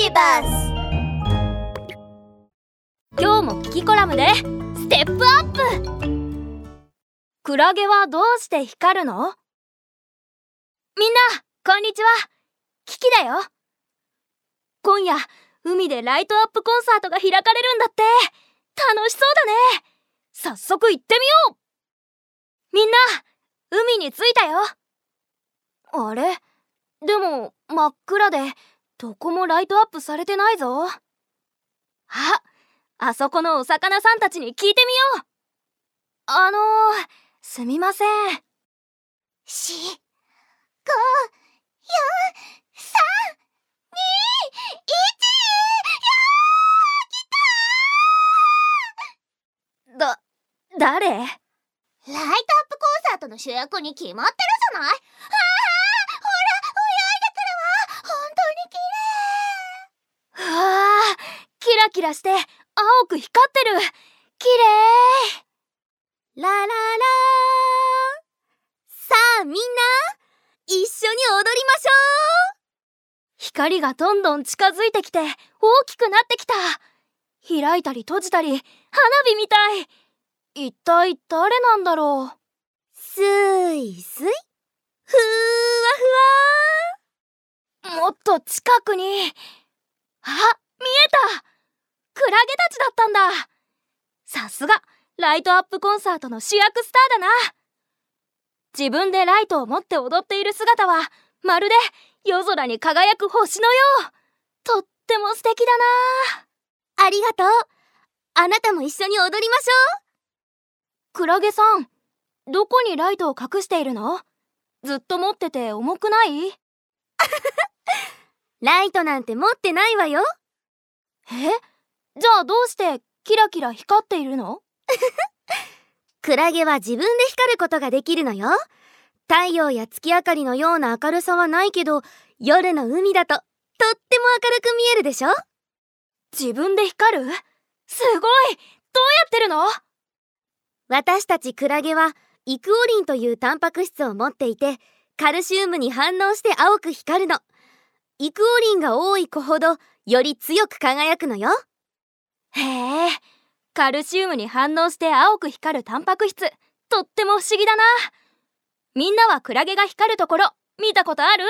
ビバス今日もキキコラムでステップアップ!クラゲはどうして光るの?みんなこんにちは!キキだよ!今夜海でライトアップコンサートが開かれるんだって!楽しそうだね!早速行ってみよう!みんな海に着いたよ!あれ?でも真っ暗でどこもライトアップされてないぞ。ああそこのお魚さんたちに聞いてみよう。あのー、すみません。し、五、四、三、二、一、やー。だ、誰？ライトアップコンサートの主役に決まってるじゃないラキラして青く光ってる。綺麗。ラララさあみんな一緒に踊りましょう。光がどんどん近づいてきて大きくなってきた。開いたり閉じたり花火みたい。一体誰なんだろう。すいすいふわもっと近くに。あ見えた。ったんだ。さすがライトアップコンサートの主役スターだな。自分でライトを持って踊っている姿はまるで夜空に輝く星のよう。とっても素敵だな。ありがとう。あなたも一緒に踊りましょクラゲさんどこにライトを隠しているの？ずっと持ってて重くない？う ライトなんて持ってないわよ。え？じゃあどうしてキラキラ光っているの？クラゲは自分で光ることができるのよ。太陽や月明かりのような明るさはないけど夜の海だととっても明るく見えるでしょ？自分で光る？すごい！どうやってるの？私たちクラゲはイクオリンというタンパク質を持っていてカルシウムに反応して青く光るの。イクオリンが多い子ほどより強く輝くのよへえ。カルシウムに反応して青く光るタンパク質。とっても不思議だな。みんなはクラゲが光るところ見たことある？